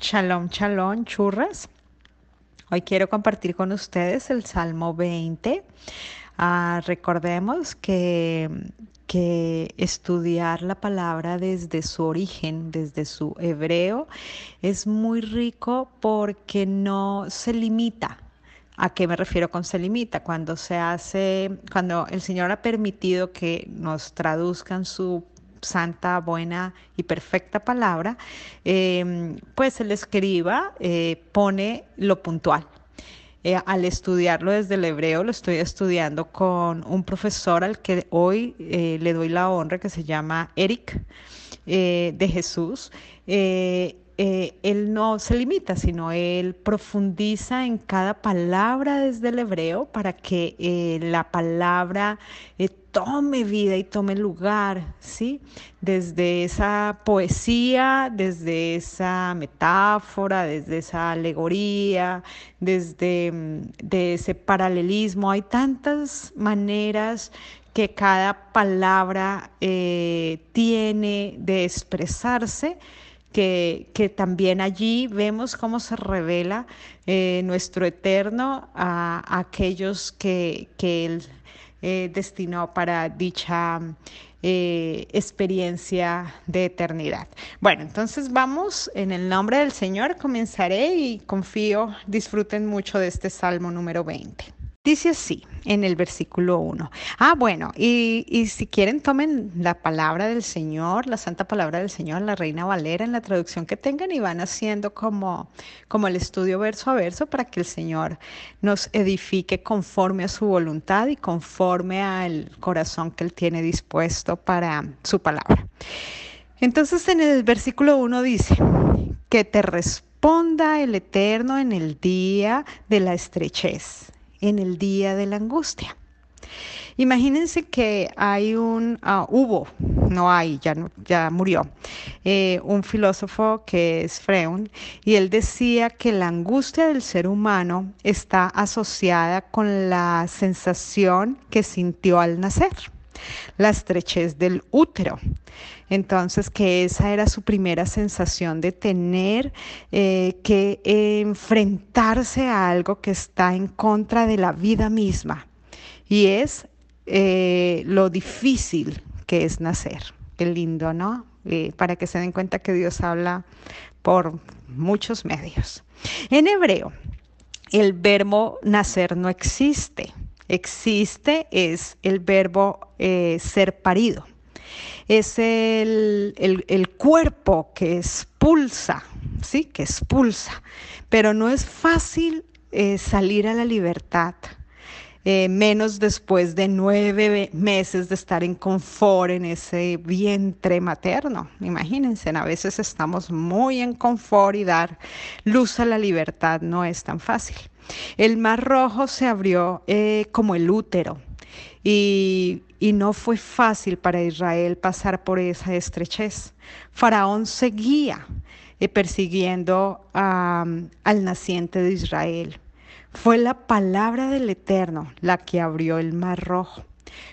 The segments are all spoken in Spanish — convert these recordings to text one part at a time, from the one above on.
Shalom, shalom, churras. Hoy quiero compartir con ustedes el Salmo 20. Ah, recordemos que, que estudiar la palabra desde su origen, desde su hebreo, es muy rico porque no se limita. ¿A qué me refiero con se limita? Cuando se hace, cuando el Señor ha permitido que nos traduzcan su santa, buena y perfecta palabra, em, pues el escriba eh, pone lo puntual. Eh, al estudiarlo desde el hebreo, lo estoy estudiando con un profesor al que hoy eh, le doy la honra, que se llama Eric de Jesús. él no se limita, sino él profundiza en cada palabra desde el hebreo para que la palabra tome vida y tome lugar, ¿sí? Desde esa poesía, desde esa metáfora, desde esa alegoría, desde mm, ese paralelismo. Hay tantas maneras que cada palabra eh, tiene de expresarse. Que, que, también allí vemos cómo se revela eh, nuestro eterno a, aquellos que, que él eh, destinó para dicha eh, experiencia de eternidad. Bueno, entonces vamos en el nombre del Señor, comenzaré y confío, disfruten mucho de este Salmo número 20. Dice así en el versículo 1. Ah, bueno, y, si quieren tomen la palabra del Señor, la santa palabra del Señor, la Reina Valera, en la traducción que tengan y van haciendo como, como el estudio verso a verso para que el Señor nos edifique conforme a su voluntad y conforme al corazón que Él tiene dispuesto para su palabra. Entonces en el versículo 1 dice, que te responda el Eterno en el día de la estrechez en el día de la angustia. Imagínense que hay un, ah, hubo, no hay, ya, ya murió, eh, un filósofo que es Freud, y él decía que la angustia del ser humano está asociada con la sensación que sintió al nacer la estrechez del útero. Entonces, que esa era su primera sensación de tener eh, que enfrentarse a algo que está en contra de la vida misma. Y es eh, lo difícil que es nacer. Qué lindo, ¿no? Eh, para que se den cuenta que Dios habla por muchos medios. En hebreo, el verbo nacer no existe existe es el verbo eh, ser parido. Es el, cuerpo que expulsa, ¿sí? Que expulsa. Pero no es fácil eh, salir a la libertad. Eh, menos después de nueve meses de estar en confort en ese vientre materno. Imagínense, a veces estamos muy en confort y dar luz a la libertad no es tan fácil. El mar rojo se abrió eh, como el útero y, no fue fácil para Israel pasar por esa estrechez. Faraón seguía eh, persiguiendo al naciente de Israel. Fue la palabra del Eterno la que abrió el mar rojo.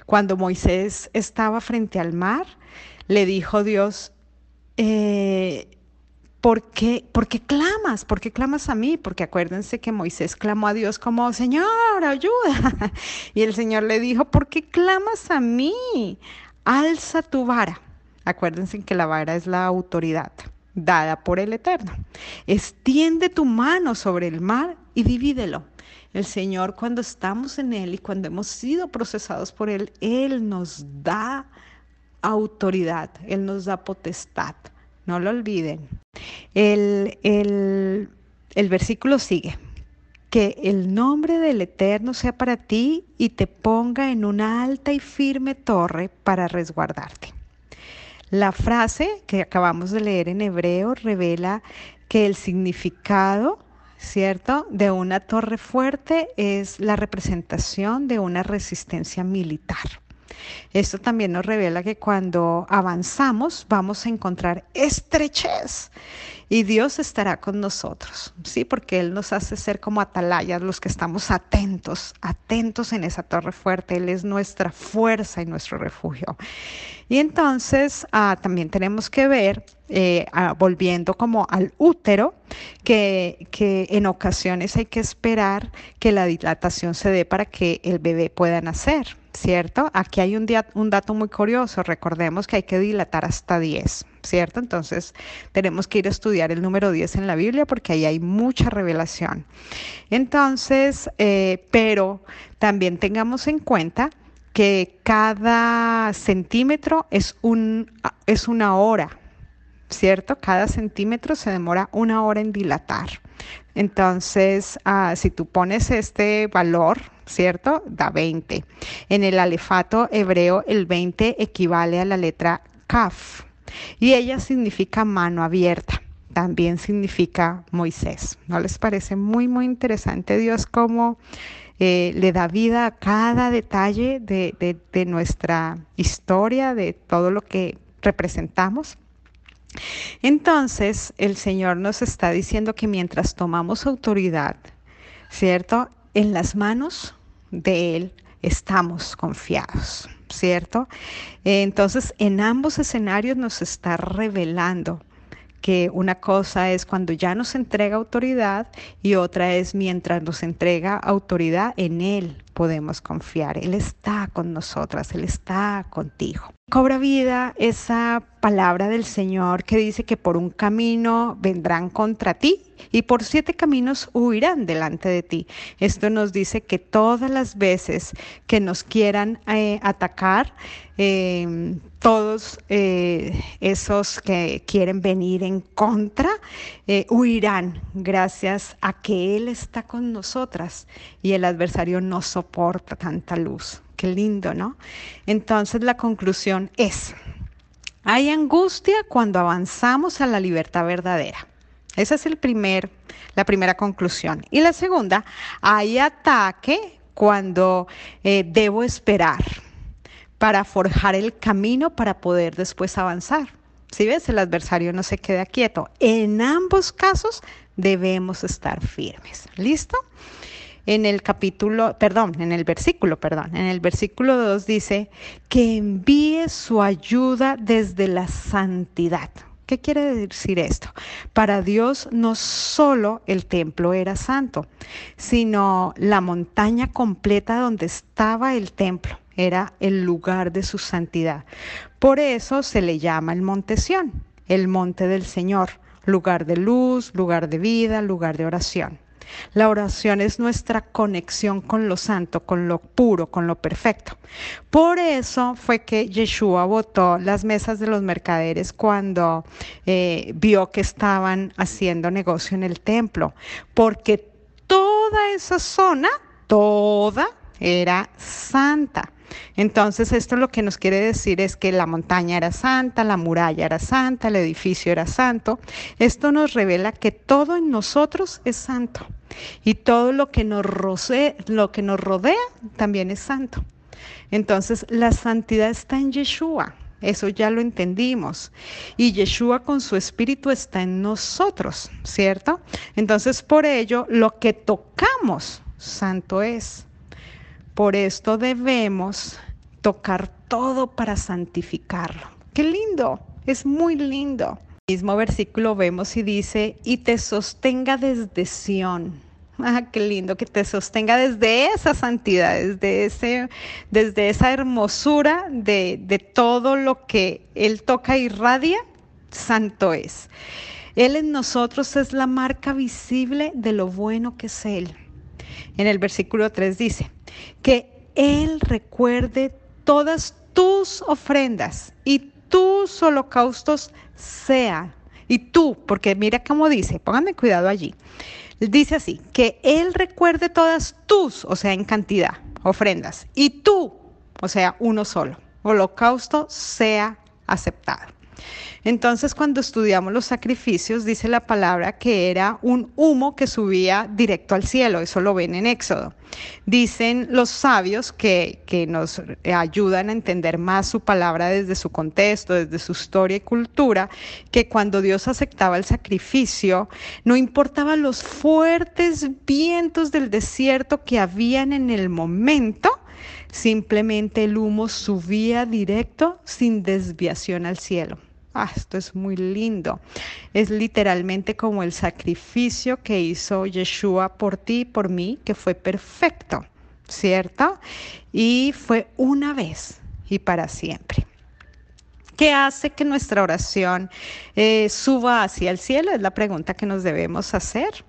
Cuando Moisés estaba frente al mar, le dijo Dios, eh, ¿por qué, ¿por qué clamas? ¿Por qué clamas a mí? Porque acuérdense que Moisés clamó a Dios como, Señor, ayuda. Y el Señor le dijo, ¿por qué clamas a mí? Alza tu vara. Acuérdense que la vara es la autoridad dada por el Eterno. Extiende tu mano sobre el mar y divídelo. El Señor, cuando estamos en Él y cuando hemos sido procesados por Él, Él nos da autoridad, Él nos da potestad. No lo olviden. El, el, versículo sigue. Que el nombre del Eterno sea para ti y te ponga en una alta y firme torre para resguardarte. La frase que acabamos de leer en hebreo revela que el significado, ¿cierto?, de una torre fuerte es la representación de una resistencia militar. Esto también nos revela que cuando avanzamos vamos a encontrar estrechez y Dios estará con nosotros, ¿sí? Porque Él nos hace ser como atalayas, los que estamos atentos, atentos en esa torre fuerte. Él es nuestra fuerza y nuestro refugio. Y entonces ah, también tenemos que ver, eh, ah, volviendo como al útero, que, que en ocasiones hay que esperar que la dilatación se dé para que el bebé pueda nacer. ¿Cierto? Aquí hay un, un, dato muy curioso. Recordemos que hay que dilatar hasta 10, ¿cierto? Entonces tenemos que ir a estudiar el número 10 en la Biblia porque ahí hay mucha revelación. Entonces, eh, pero también tengamos en cuenta que cada centímetro es, un, es una hora, ¿cierto? Cada centímetro se demora una hora en dilatar. Entonces, ah, si tú pones este valor, ¿cierto? Da 20. En el alefato hebreo, el 20 equivale a la letra kaf y ella significa mano abierta. También significa Moisés. ¿No les parece muy, muy interesante Dios cómo eh, le da vida a cada detalle de nuestra historia, de todo lo que representamos? Entonces, el Señor nos está diciendo que mientras tomamos autoridad, ¿cierto? En las manos de Él estamos confiados, ¿cierto? Entonces, en ambos escenarios nos está revelando que una cosa es cuando ya nos entrega autoridad y otra es mientras nos entrega autoridad, en Él podemos confiar. Él está con nosotras, Él está contigo. Cobra vida esa palabra del Señor que dice que por un camino vendrán contra ti y por siete caminos huirán delante de ti. Esto nos dice que todas las veces que nos quieran eh, atacar, em, todos eh, esos que quieren venir en contra, eh, huirán gracias a que Él está con nosotras y el adversario no soporta tanta luz. Qué lindo, ¿no? Entonces la conclusión es, hay angustia cuando avanzamos a la libertad verdadera. Esa es el primer, la primera conclusión. Y la segunda, hay ataque cuando eh, debo esperar para forjar el camino para poder después avanzar. Si ves, el adversario no se queda quieto. En ambos casos debemos estar firmes. ¿Listo? En el capítulo, perdón, en el versículo, perdón, en el versículo 2 dice que envíe su ayuda desde la santidad. ¿Qué quiere decir esto? Para Dios no solo el templo era santo, sino la montaña completa donde estaba el templo era el lugar de su santidad. Por eso se le llama el monte Sión, el monte del Señor, lugar de luz, lugar de vida, lugar de oración. La oración es nuestra conexión con lo santo, con lo puro, con lo perfecto. Por eso fue que Yeshua votó las mesas de los mercaderes cuando eh, vio que estaban haciendo negocio en el templo, porque toda esa zona, toda, era santa. Entonces, esto lo que nos quiere decir es que la montaña era santa, la muralla era santa, el edificio era santo. Esto nos revela que todo en nosotros es santo y todo lo que nos rodea, lo que nos rodea también es santo. Entonces, la santidad está en Yeshua. Eso ya lo entendimos. Y Yeshua con su espíritu está en nosotros, ¿cierto? Entonces, por ello, lo que tocamos, santo es. Por esto debemos tocar todo para santificarlo. Qué lindo, es muy lindo. El mismo versículo vemos y dice, y te sostenga desde Sión. Ah, qué lindo que te sostenga desde esa santidad, desde, ese, desde esa hermosura de, de todo lo que Él toca y irradia, santo es. Él en nosotros es la marca visible de lo bueno que es Él. En el versículo 3 dice, que Él recuerde todas tus ofrendas y tus holocaustos sean. Y tú, porque mira cómo dice, pónganme cuidado allí. Dice así, que Él recuerde todas tus, o sea, en cantidad, ofrendas, y tú, o sea, uno solo, holocausto sea aceptado. Entonces, cuando estudiamos los sacrificios, dice la palabra que era un humo que subía directo al cielo. Eso lo ven en Éxodo. Dicen los sabios que, que nos ayudan a entender más su palabra desde su contexto, desde su historia y cultura, que cuando Dios aceptaba el sacrificio, no importaba los fuertes vientos del desierto que habían en el momento, simplemente el humo subía directo sin desviación al cielo. Ah, esto es muy lindo. Es literalmente como el sacrificio que hizo Yeshua por ti y por mí, que fue perfecto, ¿cierto? Y fue una vez y para siempre. ¿Qué hace que nuestra oración eh, suba hacia el cielo? Es la pregunta que nos debemos hacer.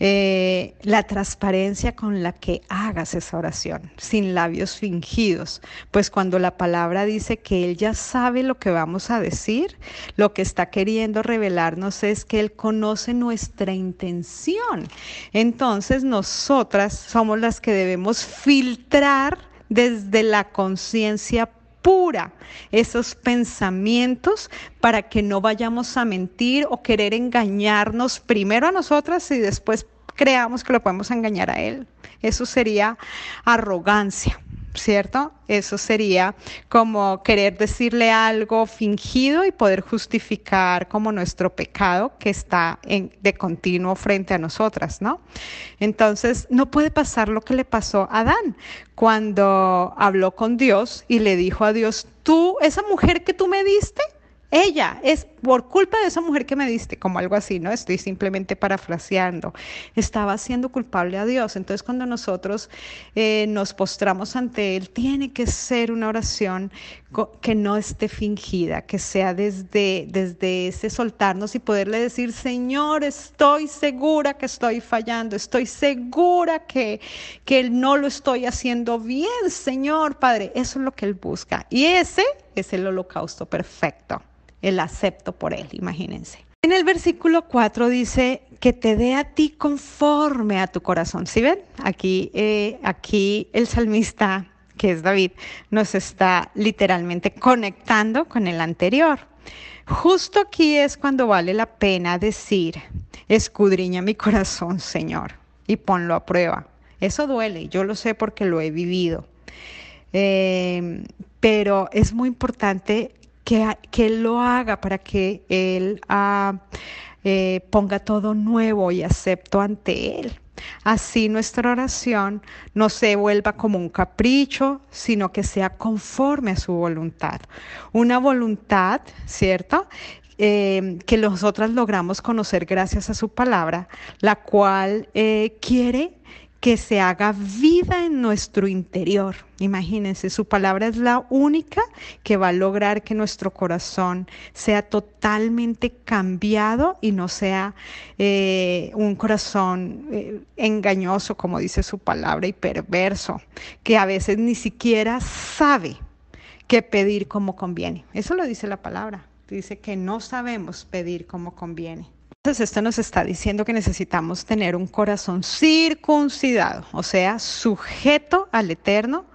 Eh, la transparencia con la que hagas esa oración, sin labios fingidos. Pues cuando la palabra dice que Él ya sabe lo que vamos a decir, lo que está queriendo revelarnos es que Él conoce nuestra intención. Entonces nosotras somos las que debemos filtrar desde la conciencia pura esos pensamientos para que no vayamos a mentir o querer engañarnos primero a nosotras y después creamos que lo podemos engañar a Él. Eso sería arrogancia. ¿Cierto? Eso sería como querer decirle algo fingido y poder justificar como nuestro pecado que está en, de continuo frente a nosotras, ¿no? Entonces, no puede pasar lo que le pasó a Adán cuando habló con Dios y le dijo a Dios, tú, esa mujer que tú me diste, ella es por culpa de esa mujer que me diste, como algo así, ¿no? Estoy simplemente parafraseando. Estaba siendo culpable a Dios. Entonces, cuando nosotros eh, nos postramos ante Él, tiene que ser una oración que no esté fingida, que sea desde, desde ese soltarnos y poderle decir, Señor, estoy segura que estoy fallando, estoy segura que, que no lo estoy haciendo bien, Señor Padre. Eso es lo que Él busca. Y ese es el holocausto perfecto el acepto por Él, imagínense. En el versículo 4 dice que te dé a ti conforme a tu corazón. ¿Sí ven? Aquí, eh, aquí el salmista, que es David, nos está literalmente conectando con el anterior. Justo aquí es cuando vale la pena decir, escudriña mi corazón, Señor, y ponlo a prueba. Eso duele, yo lo sé porque lo he vivido. Eh, pero es muy importante que, Él lo haga para que Él ah, eh, ponga todo nuevo y acepto ante Él. Así nuestra oración no se vuelva como un capricho, sino que sea conforme a su voluntad. Una voluntad, ¿cierto? Eh, que nosotras logramos conocer gracias a su palabra, la cual eh, quiere que se haga vida en nuestro interior. Imagínense, su palabra es la única que va a lograr que nuestro corazón sea totalmente cambiado y no sea eh, un corazón eh, engañoso, como dice su palabra, y perverso, que a veces ni siquiera sabe qué pedir como conviene. Eso lo dice la palabra. Dice que no sabemos pedir como conviene. Esto nos está diciendo que necesitamos tener un corazón circuncidado, o sea, sujeto al Eterno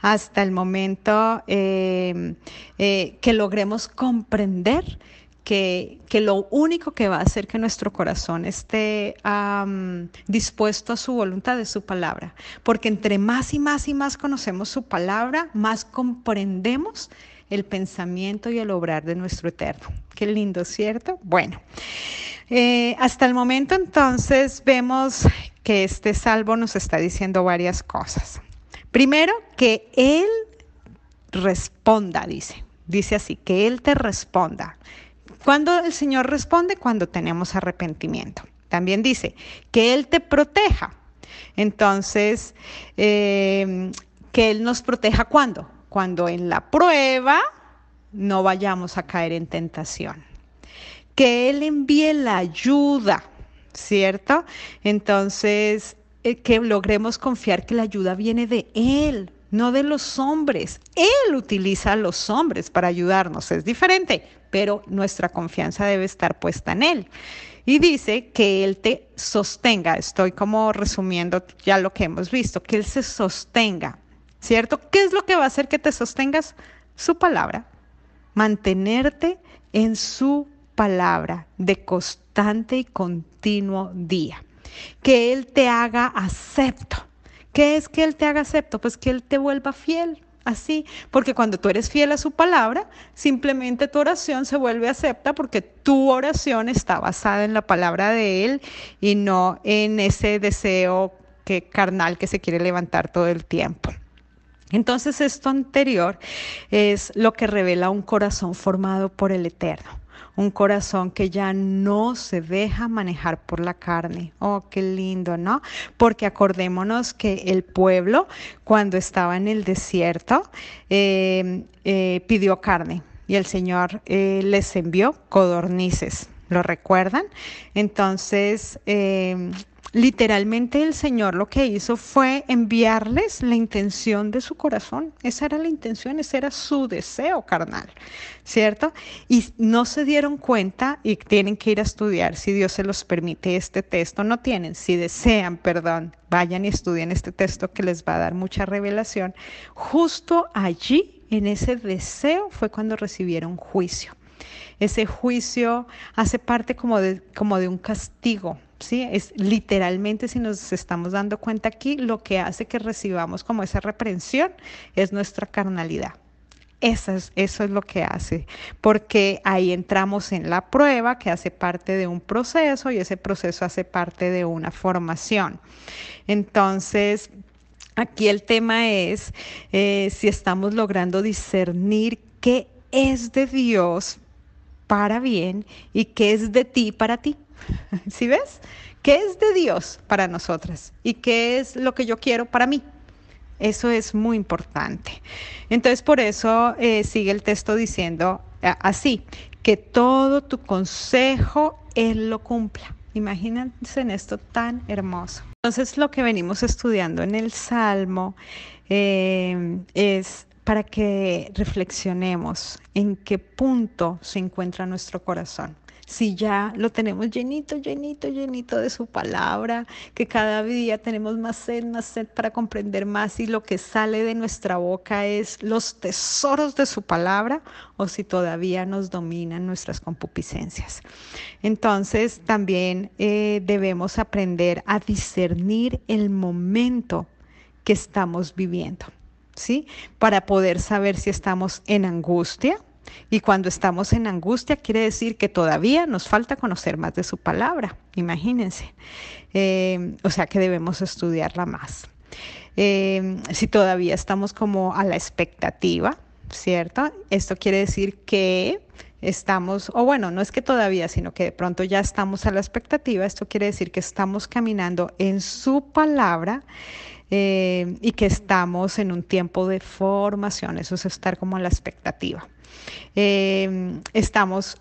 hasta el momento eh, eh, que logremos comprender que, lo único que va a hacer que nuestro corazón esté dispuesto a su voluntad es su palabra. Porque entre más y más y más conocemos su palabra, más comprendemos el pensamiento y el obrar de nuestro Eterno. Qué lindo, ¿cierto? Bueno. Eh, hasta el momento entonces vemos que este salvo nos está diciendo varias cosas. Primero, que Él responda, dice. Dice así, que Él te responda. Cuando el Señor responde? Cuando tenemos arrepentimiento. También dice, que Él te proteja. Entonces, eh, que Él nos proteja cuando? Cuando en la prueba no vayamos a caer en tentación que Él envíe la ayuda, ¿cierto? Entonces, eh, que logremos confiar que la ayuda viene de Él, no de los hombres. Él utiliza a los hombres para ayudarnos, es diferente, pero nuestra confianza debe estar puesta en Él. Y dice que Él te sostenga, estoy como resumiendo ya lo que hemos visto, que Él se sostenga, ¿cierto? ¿Qué es lo que va a hacer que te sostengas? Su palabra, mantenerte en su palabra de constante y continuo día. Que Él te haga acepto. ¿Qué es que Él te haga acepto? Pues que Él te vuelva fiel, así, porque cuando tú eres fiel a su palabra, simplemente tu oración se vuelve acepta porque tu oración está basada en la palabra de Él y no en ese deseo que carnal que se quiere levantar todo el tiempo. Entonces esto anterior es lo que revela un corazón formado por el Eterno un corazón que ya no se deja manejar por la carne. Oh, qué lindo, ¿no? Porque acordémonos que el pueblo, cuando estaba en el desierto, eh, eh, pidió carne y el Señor eh, les envió codornices. ¿Lo recuerdan? Entonces, literalmente el Señor lo que hizo fue enviarles la intención de su corazón. Esa era la intención, ese era su deseo carnal, ¿cierto? Y no se dieron cuenta y tienen que ir a estudiar, si Dios se los permite este texto, no tienen, si desean, perdón, vayan y estudien este texto que les va a dar mucha revelación. Justo allí, en ese deseo, fue cuando recibieron juicio. Ese juicio hace parte como de, como de un castigo, ¿sí? Es literalmente, si nos estamos dando cuenta aquí, lo que hace que recibamos como esa reprensión es nuestra carnalidad. Eso es, eso es lo que hace, porque ahí entramos en la prueba que hace parte de un proceso y ese proceso hace parte de una formación. Entonces, aquí el tema es eh, si estamos logrando discernir qué es de Dios para bien y qué es de ti para ti. ¿Sí ves? ¿Qué es de Dios para nosotras? ¿Y qué es lo que yo quiero para mí? Eso es muy importante. Entonces, por eso eh, sigue el texto diciendo así, que todo tu consejo Él lo cumpla. Imagínense en esto tan hermoso. Entonces, lo que venimos estudiando en el Salmo eh, es para que reflexionemos en qué punto se encuentra nuestro corazón si ya lo tenemos llenito, llenito, llenito de su palabra, que cada día tenemos más sed, más sed para comprender más y lo que sale de nuestra boca es los tesoros de su palabra o si todavía nos dominan nuestras concupiscencias. Entonces también eh, debemos aprender a discernir el momento que estamos viviendo. ¿Sí? Para poder saber si estamos en angustia, y cuando estamos en angustia quiere decir que todavía nos falta conocer más de su palabra, imagínense. Eh, o sea que debemos estudiarla más. Eh, si todavía estamos como a la expectativa, ¿cierto? Esto quiere decir que estamos, o bueno, no es que todavía, sino que de pronto ya estamos a la expectativa. Esto quiere decir que estamos caminando en su palabra. Eh, y que estamos en un tiempo de formación, eso es estar como a la expectativa. Em, estamos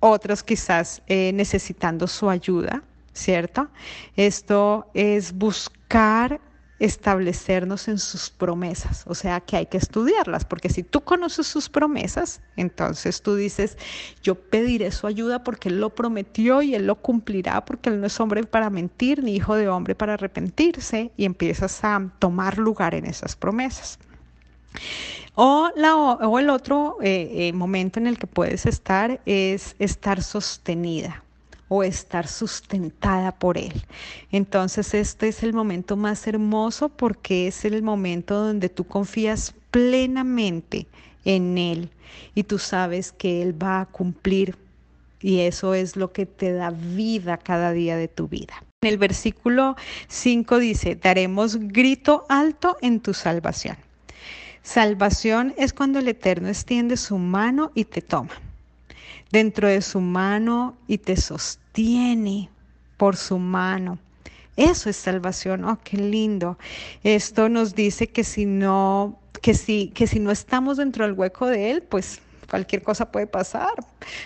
otros quizás eh, necesitando su ayuda, ¿cierto? Esto es buscar establecernos en sus promesas, o sea que hay que estudiarlas, porque si tú conoces sus promesas, entonces tú dices, yo pediré su ayuda porque Él lo prometió y Él lo cumplirá, porque Él no es hombre para mentir, ni hijo de hombre para arrepentirse, y empiezas a tomar lugar en esas promesas. O, la, o el otro eh, eh, momento en el que puedes estar es estar sostenida o estar sustentada por Él. Entonces este es el momento más hermoso porque es el momento donde tú confías plenamente en Él y tú sabes que Él va a cumplir y eso es lo que te da vida cada día de tu vida. En el versículo 5 dice, daremos grito alto en tu salvación. Salvación es cuando el Eterno extiende su mano y te toma. Dentro de su mano y te sostiene por su mano. Eso es salvación. Oh, qué lindo. Esto nos dice que si no, que si, que si no estamos dentro del hueco de Él, pues cualquier cosa puede pasar,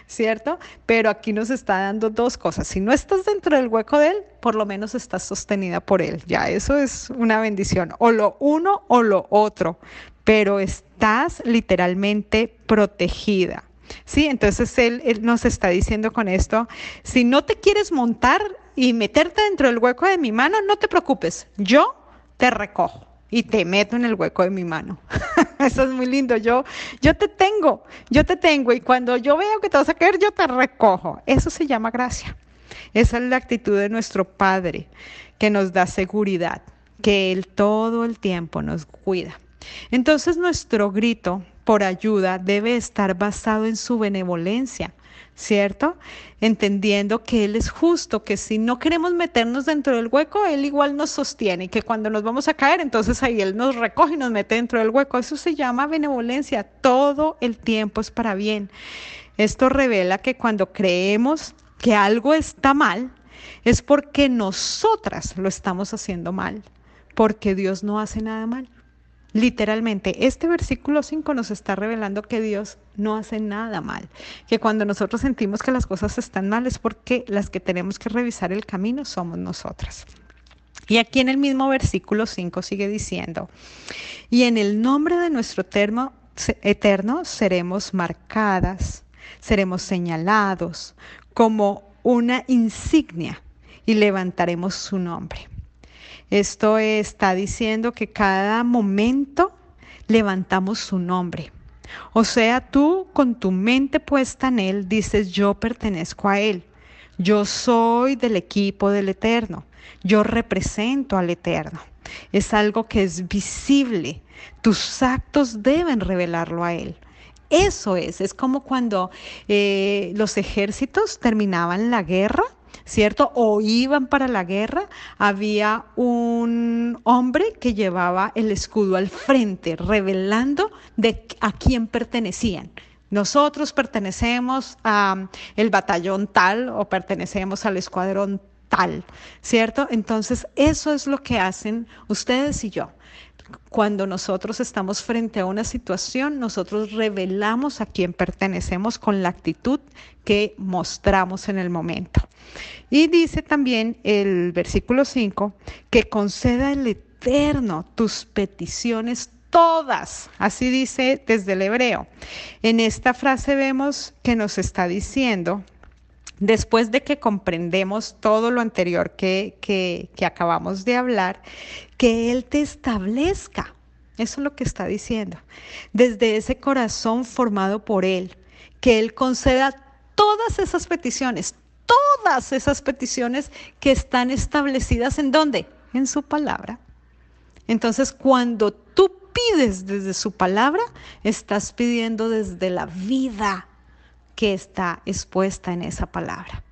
¿cierto? Pero aquí nos está dando dos cosas. Si no estás dentro del hueco de Él, por lo menos estás sostenida por Él. Ya, eso es una bendición. O lo uno o lo otro pero estás literalmente protegida. Sí, entonces él, nos está diciendo con esto, si no te quieres montar y meterte dentro del hueco de mi mano, no te preocupes, yo te recojo. y te meto en el hueco de mi mano. Eso es muy lindo. Yo, yo te tengo, yo te tengo y cuando yo veo que te vas a caer, yo te recojo. Eso se llama gracia. Esa es la actitud de nuestro Padre que nos da seguridad, que Él todo el tiempo nos cuida. Entonces nuestro grito por ayuda debe estar basado en su benevolencia, ¿cierto? Entendiendo que Él es justo, que si no queremos meternos dentro del hueco, Él igual nos sostiene y que cuando nos vamos a caer, entonces ahí Él nos recoge y nos mete dentro del hueco. Eso se llama benevolencia. Todo el tiempo es para bien. Esto revela que cuando creemos que algo está mal, es porque nosotras lo estamos haciendo mal, porque Dios no hace nada mal. Literalmente, este versículo 5 nos está revelando que Dios no hace nada mal, que cuando nosotros sentimos que las cosas están mal es porque las que tenemos que revisar el camino somos nosotras. Y aquí en el mismo versículo 5 sigue diciendo, y en el nombre de nuestro eterno, eterno seremos marcadas, seremos señalados como una insignia y levantaremos su nombre. Esto está diciendo que cada momento levantamos su nombre. O sea, tú con tu mente puesta en Él dices, yo pertenezco a Él. Yo soy del equipo del Eterno. Yo represento al Eterno. Es algo que es visible. Tus actos deben revelarlo a Él. Eso es, es como cuando eh, los ejércitos terminaban la guerra ¿cierto? O iban para la guerra, había un hombre que llevaba el escudo al frente, revelando de a quién pertenecían. Nosotros pertenecemos al batallón tal o pertenecemos al escuadrón tal, ¿cierto? Entonces, eso es lo que hacen ustedes y yo. Cuando nosotros estamos frente a una situación, nosotros revelamos a quién pertenecemos con la actitud que mostramos en el momento. Y dice también el versículo 5 que conceda el Eterno tus peticiones todas, así dice desde el hebreo. En esta frase vemos que nos está diciendo Después de que comprendemos todo lo anterior que, que, acabamos de hablar, que Él te establezca. Eso es lo que está diciendo. Desde ese corazón formado por Él, que Él conceda todas esas peticiones, todas esas peticiones que están establecidas en dónde? En su palabra. Entonces, cuando tú pides desde su palabra, estás pidiendo desde la vida que está expuesta en esa palabra.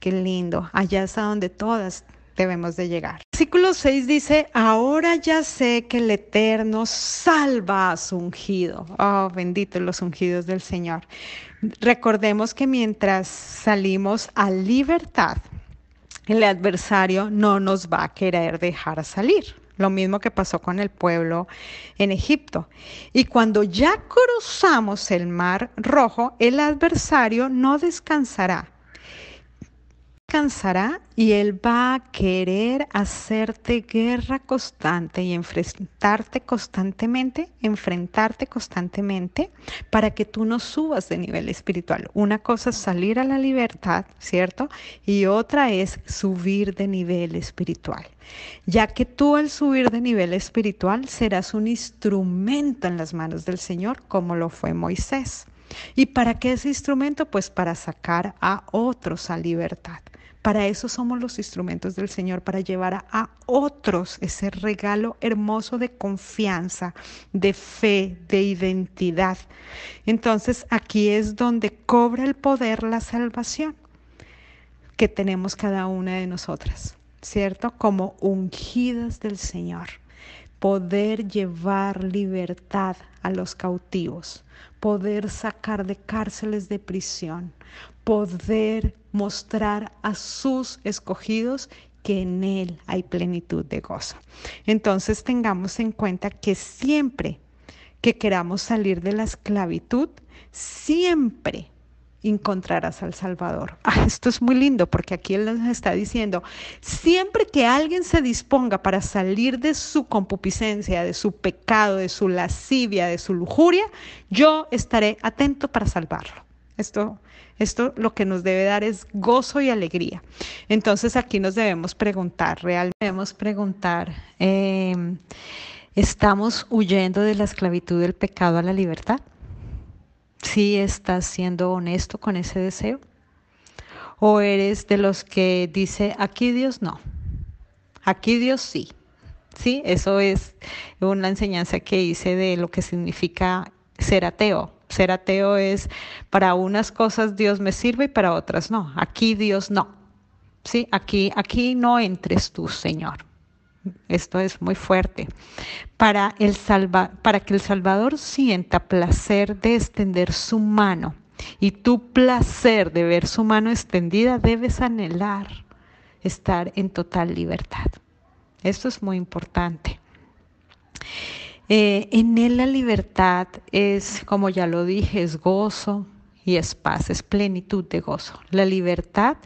Qué lindo. Allá es a donde todas debemos de llegar. Versículo 6 dice, ahora ya sé que el Eterno salva a su ungido. Oh, bendito los ungidos del Señor. Recordemos que mientras salimos a libertad, el adversario no nos va a querer dejar salir. Lo mismo que pasó con el pueblo en Egipto. Y cuando ya cruzamos el mar rojo, el adversario no descansará y Él va a querer hacerte guerra constante y enfrentarte constantemente, enfrentarte constantemente para que tú no subas de nivel espiritual. Una cosa es salir a la libertad, ¿cierto? Y otra es subir de nivel espiritual. Ya que tú al subir de nivel espiritual serás un instrumento en las manos del Señor como lo fue Moisés. ¿Y para qué ese instrumento? Pues para sacar a otros a libertad. Para eso somos los instrumentos del Señor, para llevar a, otros ese regalo hermoso de confianza, de fe, de identidad. Entonces aquí es donde cobra el poder la salvación que tenemos cada una de nosotras, ¿cierto? Como ungidas del Señor. Poder llevar libertad a los cautivos, poder sacar de cárceles de prisión, poder mostrar a sus escogidos que en Él hay plenitud de gozo. Entonces tengamos en cuenta que siempre que queramos salir de la esclavitud, siempre encontrarás al Salvador. Ah, esto es muy lindo porque aquí Él nos está diciendo, siempre que alguien se disponga para salir de su concupiscencia, de su pecado, de su lascivia, de su lujuria, yo estaré atento para salvarlo. Esto, esto lo que nos debe dar es gozo y alegría. Entonces aquí nos debemos preguntar, realmente debemos preguntar, em, ¿Estamos huyendo de la esclavitud del pecado a la libertad? ¿Sí estás siendo honesto con ese deseo? ¿O eres de los que dice, aquí Dios no, aquí Dios sí? Sí, eso es una enseñanza que hice de lo que significa ser ateo. Ser ateo es para unas cosas Dios me sirve y para otras no. Aquí Dios no. Sí, aquí, aquí no entres tú, Señor. Esto es muy fuerte. Para, el para que el Salvador sienta placer de extender su mano y tu placer de ver su mano extendida, debes anhelar estar en total libertad. Esto es muy importante. Eh, en él la libertad es, como ya lo dije, es gozo, y es paz, es plenitud de gozo. La libertad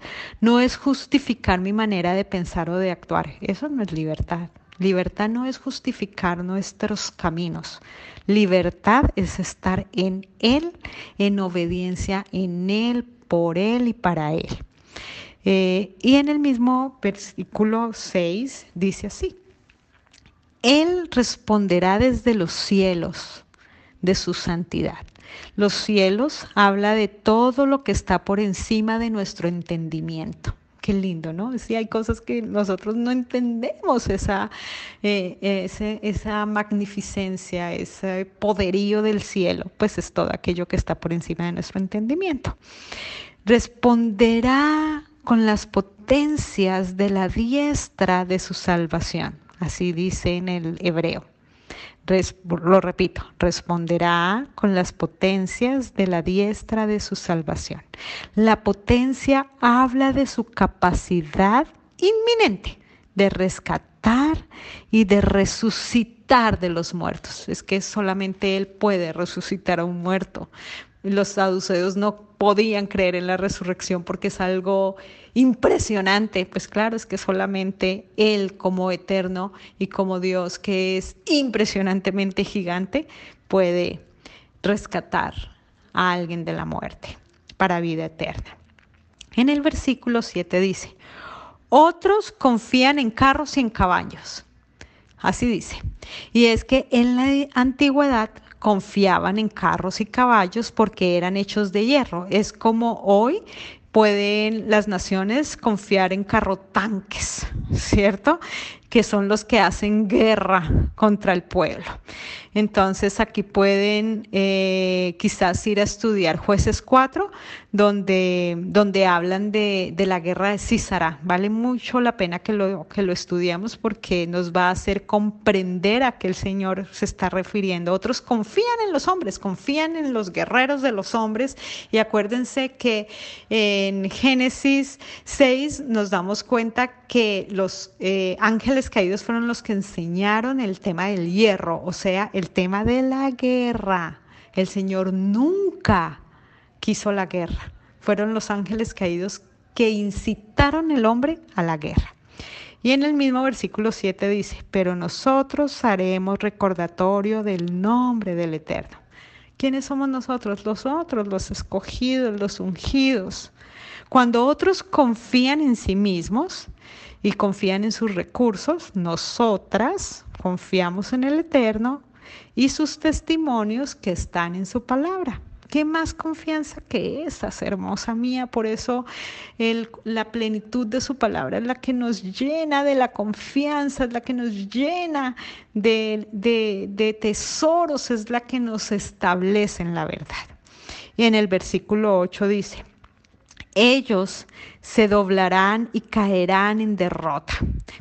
no es justificar mi manera de pensar o de actuar, eso no es libertad. Libertad no es justificar nuestros caminos. Libertad es estar en Él, en obediencia en Él, por Él y para Él. Eh, y en el mismo versículo 6 dice así, Él responderá desde los cielos de su santidad los cielos habla de todo lo que está por encima de nuestro entendimiento. Qué lindo, ¿no? Sí, hay cosas que nosotros no entendemos, esa, eh, esa magnificencia, ese poderío del cielo, pues es todo aquello que está por encima de nuestro entendimiento. Responderá con las potencias de la diestra de su salvación, así dice en el hebreo lo repito, responderá con las potencias de la diestra de su salvación. La potencia habla de su capacidad inminente de rescatar y de resucitar de los muertos. Es que solamente Él puede resucitar a un muerto. Los saduceos no podían creer en la resurrección porque es algo impresionante. Pues claro, es que solamente Él como eterno y como Dios, que es impresionantemente gigante, puede rescatar a alguien de la muerte para vida eterna. En el versículo 7 dice, otros confían en carros y en caballos. Así dice. Y es que en la antigüedad confiaban en carros y caballos porque eran hechos de hierro. Es como hoy pueden las naciones confiar en carrotanques, ¿cierto? Que son los que hacen guerra contra el pueblo. Entonces aquí pueden eh, quizás ir a estudiar jueces 4, donde, donde hablan de, la guerra de Císara. Vale mucho la pena que lo, que lo estudiemos porque nos va a hacer comprender a qué el Señor se está refiriendo. Otros confían en los hombres, confían en los guerreros de los hombres y acuérdense que en Génesis 6 nos damos cuenta que los eh, ángeles caídos fueron los que enseñaron el tema del hierro, o sea, el tema de la guerra. El Señor nunca quiso la guerra. Fueron los ángeles caídos que incitaron el hombre a la guerra. Y en el mismo versículo 7 dice, pero nosotros haremos recordatorio del nombre del Eterno. ¿Quiénes somos nosotros? Los otros, los escogidos, los ungidos. Cuando otros confían en sí mismos y confían en sus recursos, nosotras confiamos en el Eterno y sus testimonios que están en su palabra. ¿Qué más confianza que esas, hermosa mía? Por eso la plenitud de su palabra es la que nos llena de la confianza, es la que nos llena de, de tesoros, es la que nos establece en la verdad. Y en el versículo 8 dice, ellos se doblarán y caerán en derrota,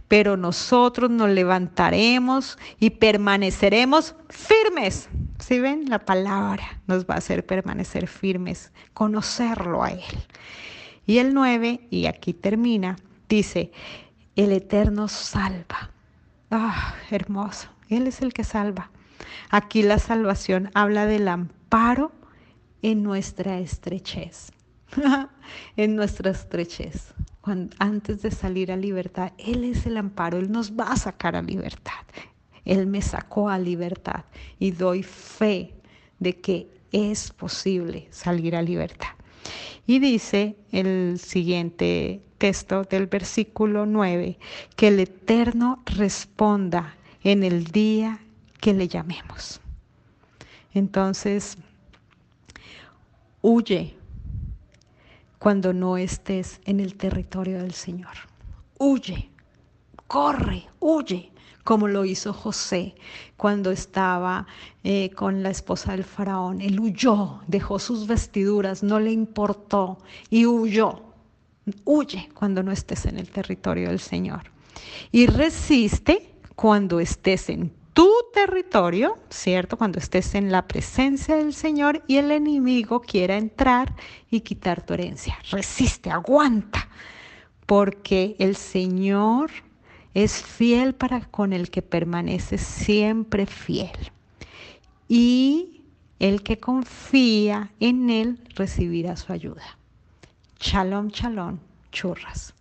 pero nosotros nos levantaremos y permaneceremos firmes. Si ven, la palabra nos va a hacer permanecer firmes, conocerlo a Él. Y el 9, y aquí termina, dice, el Eterno salva. Ah, hermoso, Él es el que salva. Aquí la salvación habla del amparo en nuestra estrechez. en nuestra estrechez. antes de salir a libertad, Él es el amparo, Él nos va a sacar a libertad. Él me sacó a libertad y doy fe de que es posible salir a libertad. Y dice el siguiente texto del versículo 9, que el Eterno responda en el día que le llamemos. Entonces, huye cuando no estés en el territorio del Señor. Huye, corre, huye, como lo hizo José cuando estaba eh, con la esposa del faraón. Él huyó, dejó sus vestiduras, no le importó y huyó. Huye cuando no estés en el territorio del Señor. Y resiste cuando estés en tu territorio, ¿cierto? Cuando estés en la presencia del Señor y el enemigo quiera entrar y quitar tu herencia. Resiste, aguanta, porque el Señor es fiel para con el que permanece siempre fiel. Y el que confía en Él recibirá su ayuda. Shalom, shalom, churras.